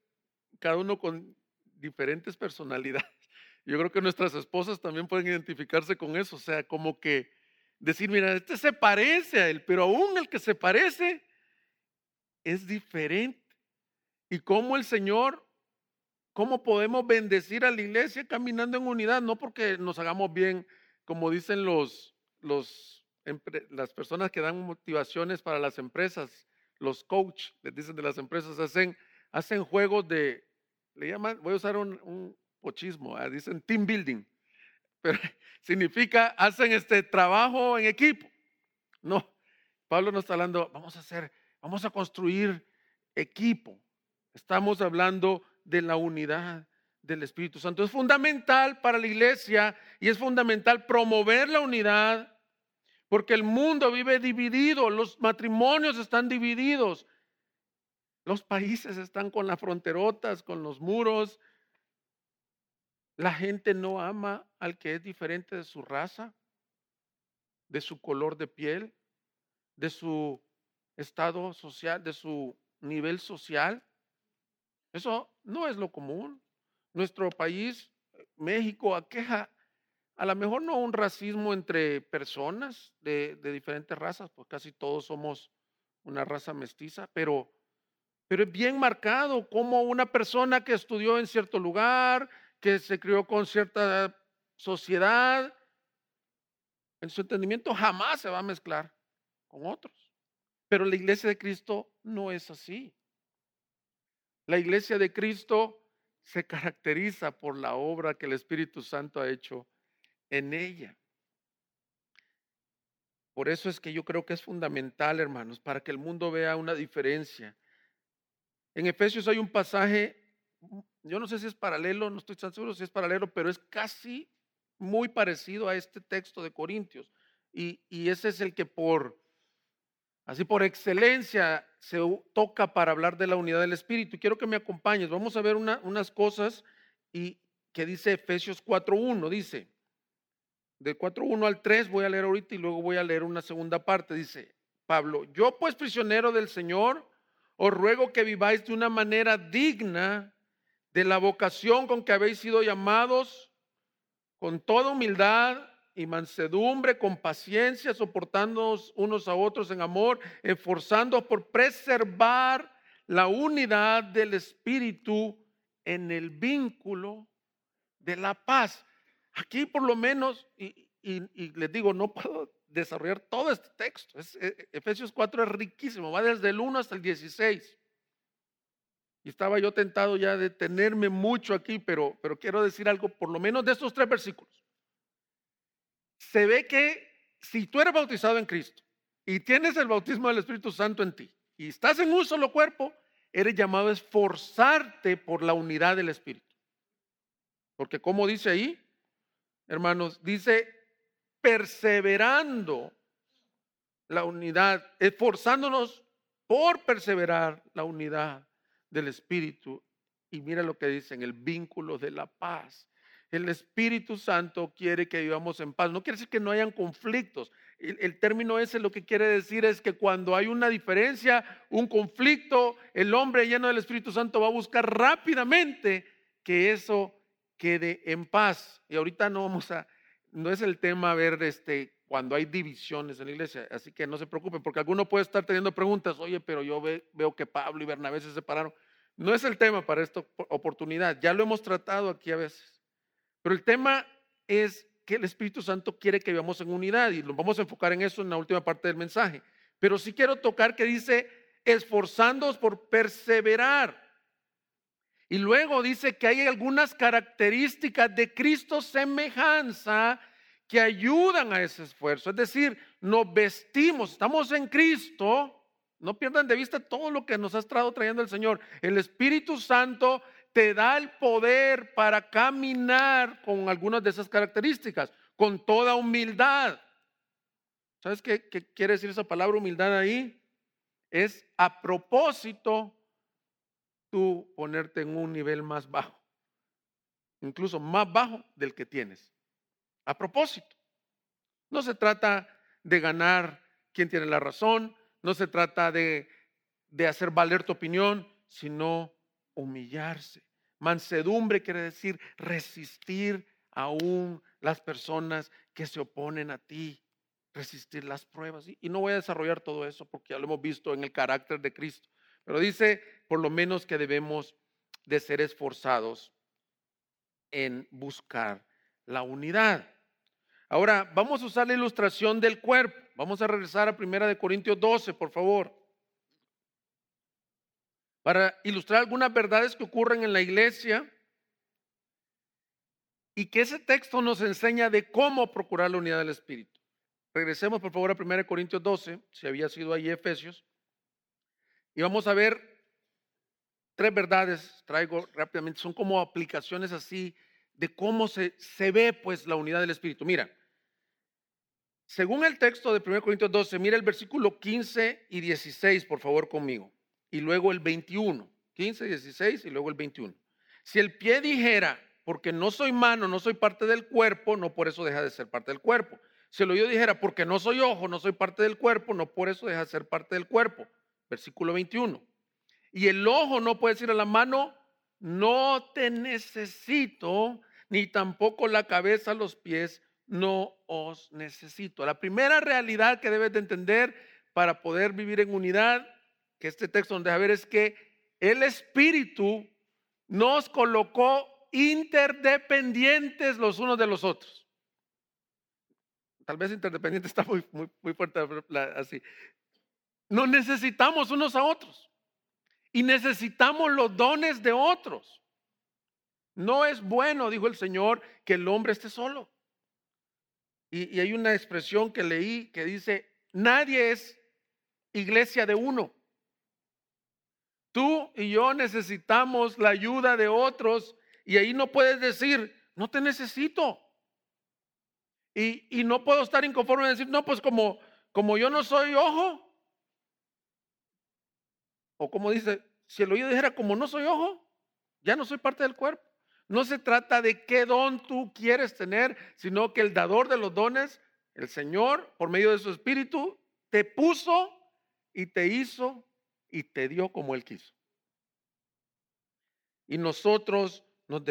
cada uno con diferentes personalidades. Yo creo que nuestras esposas también pueden identificarse con eso, o sea, como que decir, mira, este se parece a él, pero aún el que se parece es diferente. Y cómo el Señor ¿Cómo podemos bendecir a la iglesia caminando en unidad? No porque nos hagamos bien, como dicen los, los, las personas que dan motivaciones para las empresas, los coach, les dicen de las empresas, hacen, hacen juegos de, le llaman, voy a usar un, pochismo, ah, dicen team building, pero significa hacen este trabajo en equipo. No, Pablo nos está hablando, vamos a hacer, vamos a construir equipo. Estamos hablando de la unidad del Espíritu Santo. Es fundamental para la iglesia y es fundamental promover la unidad Porque el mundo vive dividido, los matrimonios están divididos, los países están con las fronterotas, con los muros. La gente no ama al que es diferente de su raza, de su color de piel, de su estado social, de su nivel social. Eso no es lo común. Nuestro país, México, aqueja a lo mejor no un racismo entre personas de, diferentes razas, pues casi todos somos una raza mestiza, pero, pero es bien marcado como una persona que estudió en cierto lugar, que se crió con cierta sociedad, en su entendimiento jamás se va a mezclar con otros. Pero la iglesia de Cristo no es así. La iglesia de Cristo se caracteriza por la obra que el Espíritu Santo ha hecho en ella. Por eso es que yo creo que es fundamental, hermanos, para que el mundo vea una diferencia. En Efesios hay un pasaje, yo no sé si es paralelo, no estoy tan seguro si es paralelo, pero es casi muy parecido a este texto de Corintios. Y, ese es el que por, así por excelencia, se toca para hablar de la unidad del Espíritu. Quiero que me acompañes. Vamos a ver unas cosas y que dice Efesios 4.1. Dice, de 4.1 al 3 voy a leer ahorita y luego voy a leer una segunda parte. Dice Pablo, yo pues prisionero del Señor, os ruego que viváis de una manera digna de la vocación con que habéis sido llamados, con toda humildad y mansedumbre, con paciencia, soportándonos unos a otros en amor, esforzando por preservar la unidad del Espíritu en el vínculo de la paz. Aquí por lo menos, y, les digo, no puedo desarrollar todo este texto. Es, e, Efesios 4 es riquísimo, va desde el 1 hasta el 16. Y estaba yo tentado ya de tenerme mucho aquí, pero quiero decir algo, por lo menos de estos tres versículos. Se ve que si tú eres bautizado en Cristo y tienes el bautismo del Espíritu Santo en ti y estás en un solo cuerpo, eres llamado a esforzarte por la unidad del Espíritu. Porque como dice ahí, hermanos, dice perseverando la unidad, esforzándonos por perseverar la unidad del Espíritu. Y mira lo que dice en el vínculo de la paz. El Espíritu Santo quiere que vivamos en paz. No quiere decir que no hayan conflictos. El, término ese lo que quiere decir es que cuando hay una diferencia, un conflicto, el hombre lleno del Espíritu Santo va a buscar rápidamente que eso quede en paz. Y ahorita no vamos a, no es el tema ver este, cuando hay divisiones en la iglesia, así que no se preocupen, porque alguno puede estar teniendo preguntas, oye, pero yo veo que Pablo y Bernabé se separaron. No es el tema para esta oportunidad, ya lo hemos tratado aquí a veces, pero el tema es que el Espíritu Santo quiere que vivamos en unidad y lo vamos a enfocar en eso en la última parte del mensaje. Pero sí quiero tocar que dice, esforzándonos por perseverar. Y luego dice que hay algunas características de Cristo semejanza que ayudan a ese esfuerzo. Es decir, nos vestimos, estamos en Cristo. No pierdan de vista todo lo que nos ha estado trayendo el Señor. El Espíritu Santo te da el poder para caminar con algunas de esas características, con toda humildad. ¿Sabes qué, quiere decir esa palabra humildad ahí? Es a propósito tú ponerte en un nivel más bajo, incluso más bajo del que tienes. A propósito, no se trata de ganar quien tiene la razón, no se trata de hacer valer tu opinión, sino humillarse. Mansedumbre quiere decir resistir aún las personas que se oponen a ti, resistir las pruebas. Y no voy a desarrollar todo eso porque ya lo hemos visto en el carácter de Cristo. Pero dice por lo menos que debemos de ser esforzados en buscar la unidad. Ahora, vamos a usar la ilustración del cuerpo. Vamos a regresar a Primera de Corintios 12, por favor. Para ilustrar algunas verdades que ocurren en la iglesia y que ese texto nos enseña de cómo procurar la unidad del Espíritu. Regresemos, por favor, a 1 Corintios 12, si había sido ahí Efesios. Y vamos a ver tres verdades, traigo rápidamente, son como aplicaciones así de cómo se, se ve pues la unidad del Espíritu. Mira, Según el texto de 1 Corintios 12, mira el versículo 15 y 16, por favor, conmigo. Y luego el 21. 15, 16 y luego el 21. Si el pie dijera, porque no soy mano, no soy parte del cuerpo, no por eso deja de ser parte del cuerpo. Si el oído dijera, porque no soy ojo, no soy parte del cuerpo, no por eso deja de ser parte del cuerpo. Versículo 21. Y el ojo no puede decir a la mano, no te necesito, ni tampoco la cabeza, los pies, no os necesito. La primera realidad que debes de entender para poder vivir en unidad, que este texto nos deja ver, es que el Espíritu nos colocó interdependientes los unos de los otros. Tal vez interdependiente está muy, muy, muy fuerte así. Nos necesitamos unos a otros y necesitamos los dones de otros. No es bueno, dijo el Señor, que el hombre esté solo. Y, hay una expresión que leí que dice, nadie es iglesia de uno. Tú y yo necesitamos la ayuda de otros y ahí no puedes decir, no te necesito. Y, no puedo estar inconforme y decir, no, pues como, como yo no soy ojo. O como dice, si el oído dijera, como no soy ojo, ya no soy parte del cuerpo. No se trata de qué don tú quieres tener, sino que el dador de los dones, el Señor, por medio de su Espíritu, te puso y te hizo y te dio como Él quiso. Y nosotros nos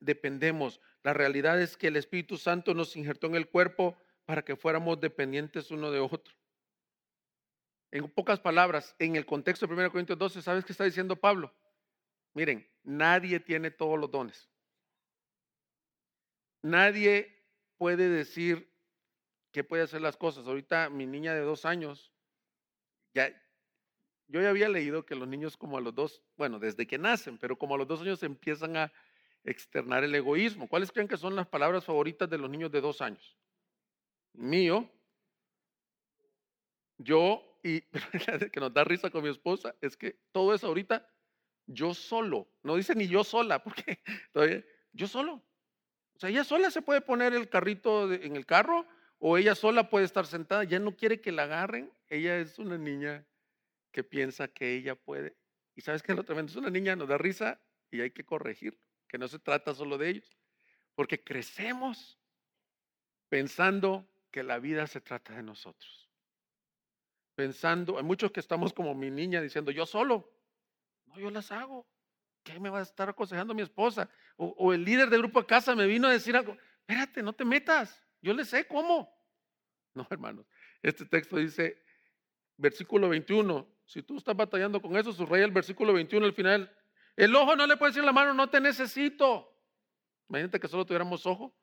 dependemos. La realidad es que el Espíritu Santo nos injertó en el cuerpo para que fuéramos dependientes uno de otro. En pocas palabras, en el contexto de 1 Corintios 12, ¿sabes qué está diciendo Pablo? Miren, nadie tiene todos los dones. Nadie puede decir que puede hacer las cosas. Ahorita mi niña de dos años, ya, yo ya había leído que los niños como a los dos, bueno, desde que nacen, pero como a los dos años empiezan a externar el egoísmo. ¿Cuáles creen que son las palabras favoritas de los niños de dos años? Mío, yo, y que nos da risa con mi esposa, es que todo eso ahorita, yo solo, no dice ni yo sola, porque todavía, yo solo. O sea, ella sola se puede poner el carrito en el carro o ella sola puede estar sentada, ya no quiere que la agarren. Ella es una niña que piensa que ella puede. Y sabes que lo tremendo es una niña, nos da risa y hay que corregir, que no se trata solo de ellos. Porque crecemos pensando que la vida se trata de nosotros. Pensando, hay muchos que estamos como mi niña diciendo, yo solo, no, yo las hago. ¿qué me va a estar aconsejando mi esposa? O, el líder del grupo de casa me vino a decir algo, espérate, no te metas, yo le sé cómo. No, hermanos, este texto dice, versículo 21, si tú estás batallando con eso, subraya el versículo 21 al final. El ojo no le puede decir a la mano, no te necesito. Imagínate que solo tuviéramos ojo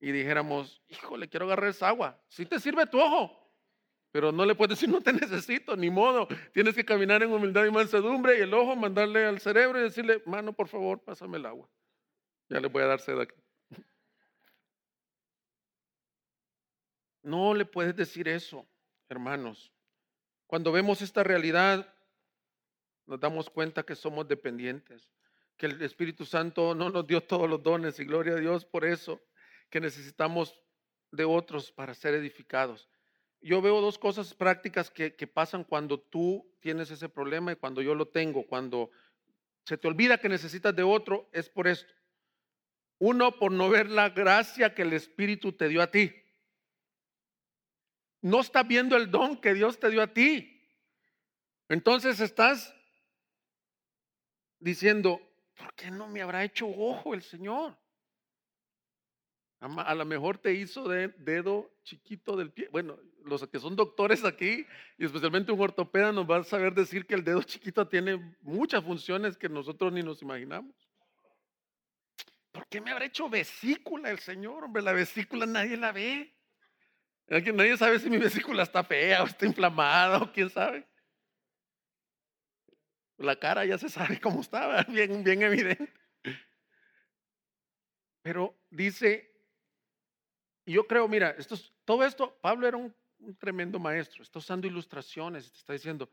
y dijéramos, híjole, quiero agarrar esa agua. Si te sirve tu ojo, pero no le puedes decir, no te necesito, ni modo. Tienes que caminar en humildad y mansedumbre y el ojo mandarle al cerebro y decirle, mano, por favor, pásame el agua. Ya le voy a dar sed aquí. No le puedes decir eso, hermanos. Cuando vemos esta realidad, nos damos cuenta que somos dependientes, que el Espíritu Santo no nos dio todos los dones y gloria a Dios por eso, que necesitamos de otros para ser edificados yo veo dos cosas prácticas que, pasan cuando tú tienes ese problema y cuando yo lo tengo. Cuando se te olvida que necesitas de otro, es por esto. Uno, por no ver la gracia que el Espíritu te dio a ti. No estás viendo el don que Dios te dio a ti. Entonces estás diciendo, ¿por qué no me habrá hecho ojo el Señor? A lo mejor te hizo de dedo chiquito del pie. Bueno, los que son doctores aquí, y especialmente un ortopeda, nos va a saber decir que el dedo chiquito tiene muchas funciones que nosotros ni nos imaginamos. ¿Por qué me habrá hecho vesícula el Señor? Hombre, la vesícula nadie la ve. Nadie sabe si mi vesícula está fea o está inflamada o quién sabe. La cara ya se sabe cómo estaba, bien, bien evidente. Pero dice yo creo, mira, esto, todo esto, Pablo era un, tremendo maestro, está usando ilustraciones, te está diciendo,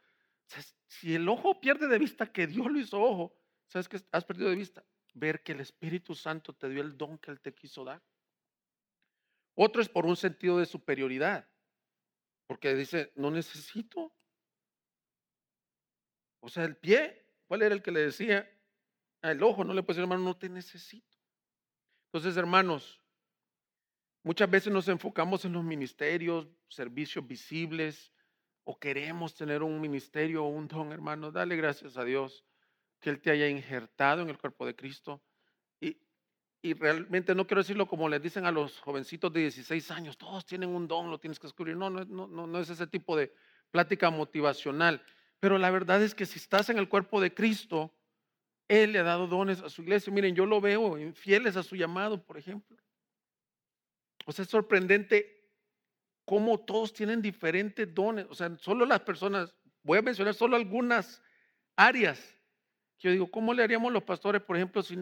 si el ojo pierde de vista que Dios lo hizo ojo, ¿sabes qué has perdido de vista? Ver que el Espíritu Santo te dio el don que Él te quiso dar. Otro es por un sentido de superioridad, porque dice, no necesito. O sea, el pie, ¿cuál era el que le decía? Ah, el ojo, no le puede decir, hermano, no te necesito. Entonces, hermanos, muchas veces nos enfocamos en los ministerios, servicios visibles, o queremos tener un ministerio o un don, hermano. Dale gracias a Dios que Él te haya injertado en el cuerpo de Cristo y realmente no quiero decirlo como les dicen a los jovencitos de 16 años, todos tienen un don, lo tienes que descubrir. No, no, no, no es ese tipo de plática motivacional. Pero la verdad es que si estás en el cuerpo de Cristo, Él le ha dado dones a su iglesia. Miren, yo lo veo fieles a su llamado, por ejemplo. O sea, es sorprendente cómo todos tienen diferentes dones. O sea, solo las personas, voy a mencionar solo algunas áreas. Que yo digo, ¿cómo le haríamos los pastores, por ejemplo, si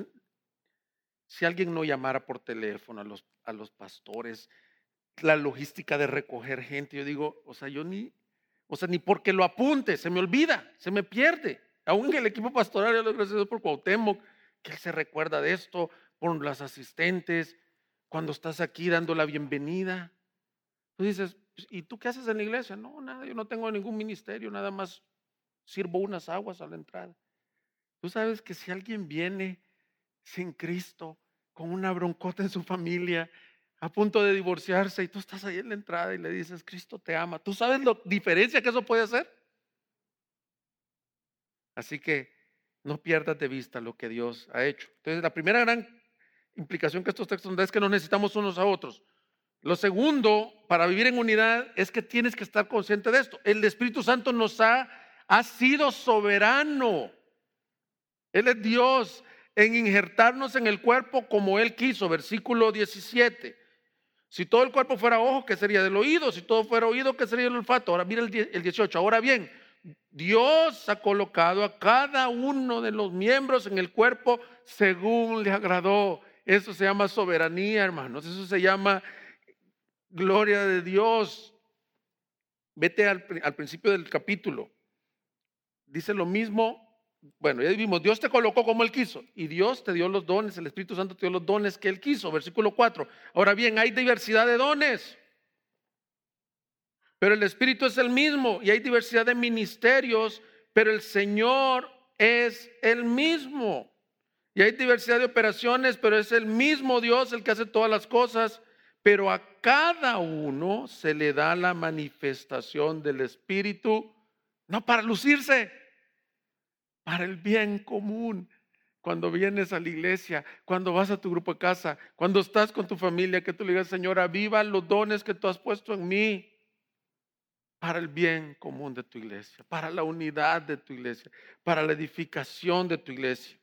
si alguien no llamara por teléfono a los, a los pastores, la logística de recoger gente, yo digo, o sea, yo ni, o sea, ni porque lo apunte, se me olvida, se me pierde. Aún el equipo pastoral, yo le gracias por Cuauhtémoc, que él se recuerda de esto, por las asistentes, cuando estás aquí dando la bienvenida. Tú dices, pues, ¿y tú qué haces en la iglesia? No, nada, yo no tengo ningún ministerio, nada más sirvo unas aguas a la entrada. Tú sabes que si alguien viene sin Cristo, con una broncota en su familia, a punto de divorciarse, y tú estás ahí en la entrada y le dices, Cristo te ama. ¿Tú sabes la diferencia que eso puede hacer? Así que no pierdas de vista lo que Dios ha hecho. Entonces, la primera gran implicación que estos textos dan es que nos necesitamos unos a otros. Lo segundo, para vivir en unidad, es que tienes que estar consciente de esto. El Espíritu Santo nos ha, ha sido soberano. Él es Dios en injertarnos en el cuerpo como Él quiso. Versículo 17. Si todo el cuerpo fuera ojo, ¿qué sería del oído? Si todo fuera oído, ¿qué sería del olfato? Ahora mira el 18. Ahora bien, Dios ha colocado a cada uno de los miembros en el cuerpo según le agradó. Eso se llama soberanía, hermanos. Eso se llama gloria de Dios. Vete al principio del capítulo. Dice lo mismo bueno, ya vimos, Dios te colocó como Él quiso y Dios te dio los dones, el Espíritu Santo te dio los dones que Él quiso. Versículo 4. Ahora bien, hay diversidad de dones, pero el Espíritu es el mismo y hay diversidad de ministerios, pero el Señor es el mismo. Y hay diversidad de operaciones, pero es el mismo Dios el que hace todas las cosas, pero a cada uno se le da la manifestación del Espíritu, no para lucirse para el bien común. Cuando vienes a la iglesia, cuando vas a tu grupo de casa, cuando estás con tu familia, que tú le digas, Señor, aviva los dones que tú has puesto en mí para el bien común de tu iglesia, para la unidad de tu iglesia, para la edificación de tu iglesia.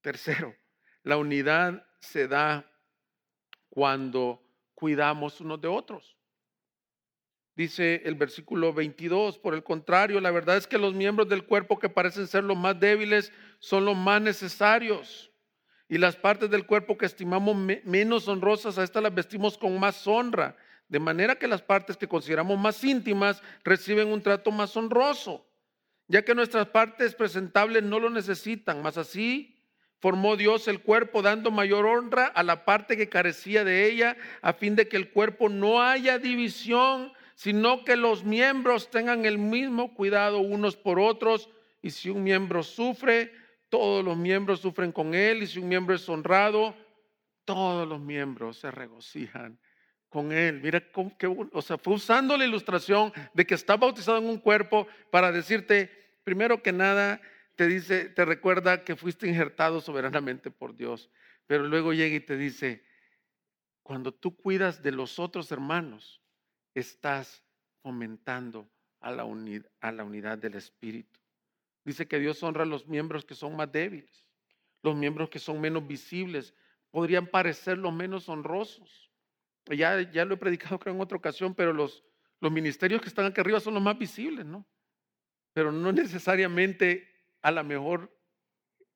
Tercero, la unidad se da cuando cuidamos unos de otros. Dice el versículo 22, por el contrario, la verdad es que los miembros del cuerpo que parecen ser los más débiles son los más necesarios. Y las partes del cuerpo que estimamos menos honrosas, a estas las vestimos con más honra. De manera que las partes que consideramos más íntimas reciben un trato más honroso, ya que nuestras partes presentables no lo necesitan, más así formó Dios el cuerpo dando mayor honra a la parte que carecía de ella, a fin de que el cuerpo no haya división, sino que los miembros tengan el mismo cuidado unos por otros. Y si un miembro sufre, todos los miembros sufren con él. Y si un miembro es honrado, todos los miembros se regocijan con él. Mira, cómo, o sea, fue usando la ilustración de que está bautizado en un cuerpo para decirte, primero que nada, te dice, te recuerda que fuiste injertado soberanamente por Dios. Pero luego llega y te dice, cuando tú cuidas de los otros hermanos, estás fomentando a la, unidad, del Espíritu. Dice que Dios honra a los miembros que son más débiles, los miembros que son menos visibles, podrían parecer los menos honrosos. Ya, ya lo he predicado creo en otra ocasión, pero los, los ministerios que están aquí arriba son los más visibles, ¿no? Pero no necesariamente a lo mejor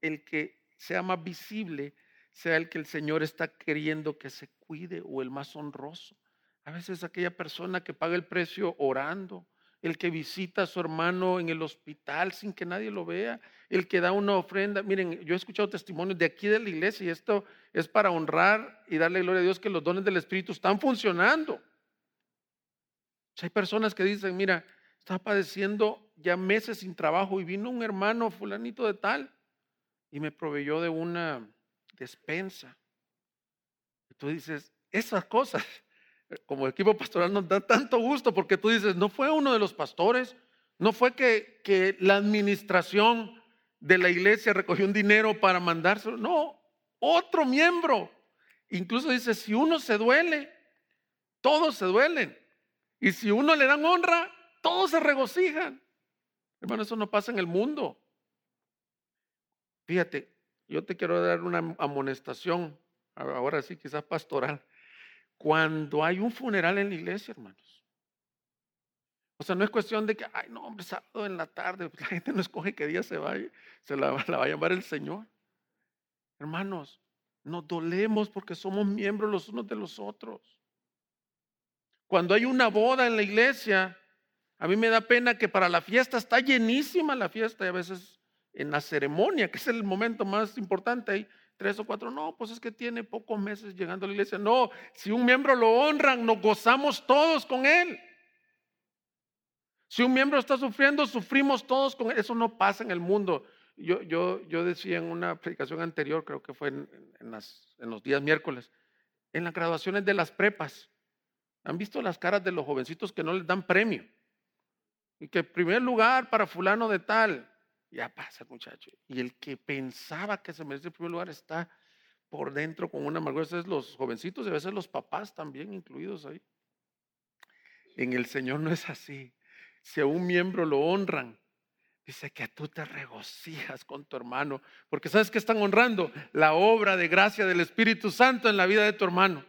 el que sea más visible sea el que el Señor está queriendo que se cuide o el más honroso. A veces aquella persona que paga el precio orando, el que visita a su hermano en el hospital sin que nadie lo vea, el que da una ofrenda. Miren, yo he escuchado testimonios de aquí de la iglesia y esto es para honrar y darle gloria a Dios que los dones del Espíritu están funcionando. Hay personas que dicen, mira, estaba padeciendo ya meses sin trabajo y vino un hermano fulanito de tal y me proveyó de una despensa. Y tú dices, esas cosas, como equipo pastoral nos da tanto gusto porque tú dices, no fue uno de los pastores, no fue que, la administración de la iglesia recogió un dinero para mandárselo, no, otro miembro. Incluso dice, si uno se duele, todos se duelen. Y si uno le dan honra, todos se regocijan. Hermano, eso no pasa en el mundo. Fíjate, yo te quiero dar una amonestación, ahora sí, quizás pastoral. Cuando hay un funeral en la iglesia, hermanos. O sea, no es cuestión de que, ay, no, hombre, sábado en la tarde, la gente no escoge qué día se va, se la, la va a llamar el Señor. Hermanos, nos dolemos porque somos miembros los unos de los otros. Cuando hay una boda en la iglesia, a mí me da pena que para la fiesta está llenísima la fiesta y a veces en la ceremonia, que es el momento más importante, hay tres o cuatro, no, pues es que tiene pocos meses llegando a la iglesia. No, si un miembro lo honran, nos gozamos todos con él. Si un miembro está sufriendo, sufrimos todos con él. Eso no pasa en el mundo. Yo, yo, yo decía en una predicación anterior, creo que fue en, en los días miércoles, en las graduaciones de las prepas, ¿Han visto las caras de los jovencitos que no les dan premio? Y que primer lugar para fulano de tal. Ya pasa, muchacho. Y el que pensaba que se merece el primer lugar está por dentro con una amargura. A los jovencitos y a veces los papás también incluidos ahí. En el Señor no es así. Si a un miembro lo honran, dice que tú te regocijas con tu hermano. Porque ¿sabes que están honrando? La obra de gracia del Espíritu Santo en la vida de tu hermano.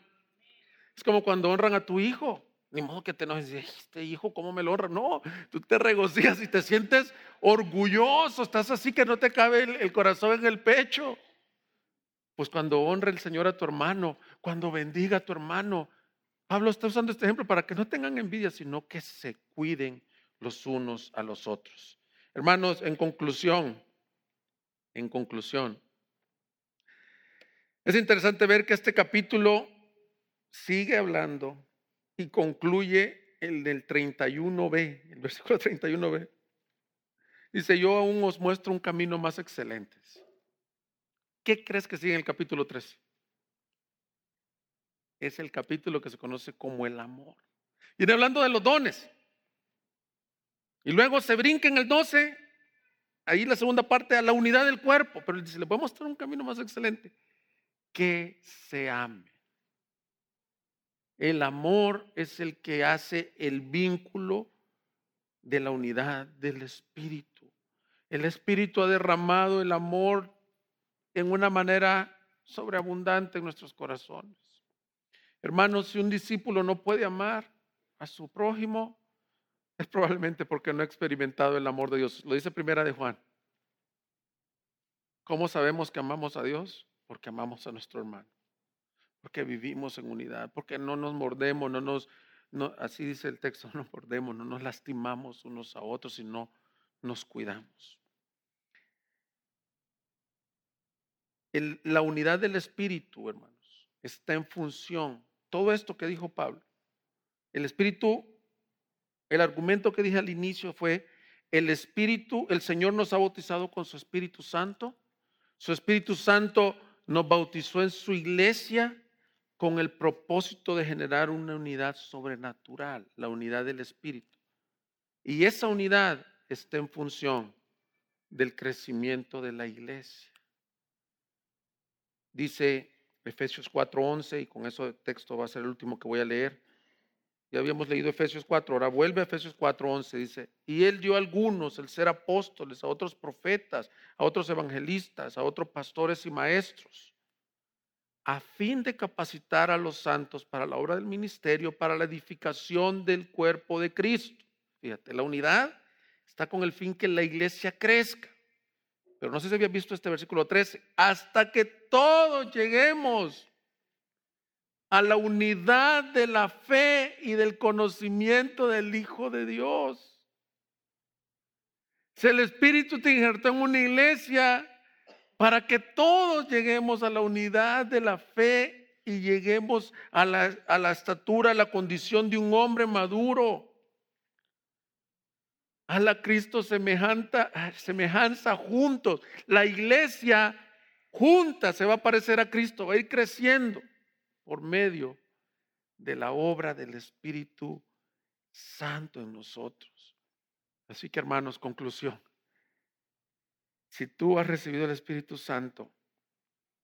Es como cuando honran a tu hijo. Ni modo que te enojes y este hijo, ¿cómo me lo honra? No, tú te regocijas y te sientes orgulloso, estás así que no te cabe el, corazón en el pecho. Pues cuando honra el Señor a tu hermano, cuando bendiga a tu hermano, Pablo está usando este ejemplo para que no tengan envidia, sino que se cuiden los unos a los otros. Hermanos, en conclusión, en conclusión, es interesante ver que este capítulo sigue hablando y concluye el del 31b, el versículo 31b. Dice, yo aún os muestro un camino más excelente. ¿Qué crees que sigue en el capítulo 13? Es el capítulo que se conoce como el amor. Y hablando de los dones. Y luego se brinca en el 12, ahí la segunda parte, a la unidad del cuerpo. Pero dice, le voy a mostrar un camino más excelente. Que se ame. El amor es el que hace el vínculo de la unidad del Espíritu. El Espíritu ha derramado el amor en una manera sobreabundante en nuestros corazones. Hermanos, si un discípulo no puede amar a su prójimo, es probablemente porque no ha experimentado el amor de Dios. Lo dice primera de Juan. ¿Cómo sabemos que amamos a Dios? Porque amamos a nuestro hermano porque vivimos en unidad, porque no nos mordemos, no nos, así dice el texto, no nos mordemos, no nos lastimamos unos a otros, sino nos cuidamos. la unidad del Espíritu, hermanos, está en función. Todo esto que dijo Pablo, el Espíritu, el argumento que dije al inicio fue, el Espíritu, el Señor nos ha bautizado con su Espíritu Santo, su Espíritu Santo nos bautizó en su iglesia con el propósito de generar una unidad sobrenatural, la unidad del Espíritu. Y esa unidad está en función del crecimiento de la iglesia. Dice Efesios 4:11, y con eso el texto va a ser el último que voy a leer. Ya habíamos leído Efesios 4, ahora vuelve a Efesios 4:11, dice, y él dio a algunos el ser apóstoles, a otros profetas, a otros evangelistas, a otros pastores y maestros a fin de capacitar a los santos para la obra del ministerio, para la edificación del cuerpo de Cristo. Fíjate, la unidad está con el fin que la iglesia crezca. Pero no sé si había visto este versículo 13, hasta que todos lleguemos a la unidad de la fe y del conocimiento del Hijo de Dios. Si el Espíritu te injertó en una iglesia para que todos lleguemos a la unidad de la fe y lleguemos a la, a la estatura, a la condición de un hombre maduro a la Cristo semejanza, semejanza juntos. La iglesia junta se va a parecer a Cristo, va a ir creciendo por medio de la obra del Espíritu Santo en nosotros. Así que hermanos, conclusión. Si tú has recibido el Espíritu Santo,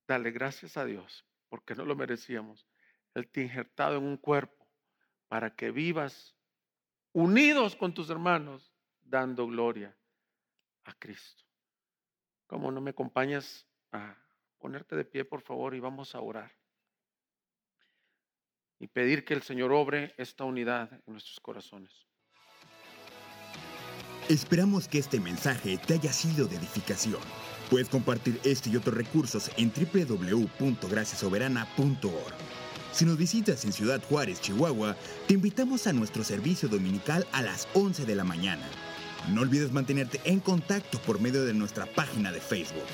dale gracias a Dios, porque no lo merecíamos. Él te ha injertado en un cuerpo para que vivas unidos con tus hermanos dando gloria a Cristo. Como no me acompañas a ponerte de pie, por favor, y vamos a orar. Y pedir que el Señor obre esta unidad en nuestros corazones. Esperamos que este mensaje te haya sido de edificación. Puedes compartir este y otros recursos en www.graciasoberana.org. Si nos visitas en Ciudad Juárez, Chihuahua, te invitamos a nuestro servicio dominical a las 11 de la mañana. No olvides mantenerte en contacto por medio de nuestra página de Facebook.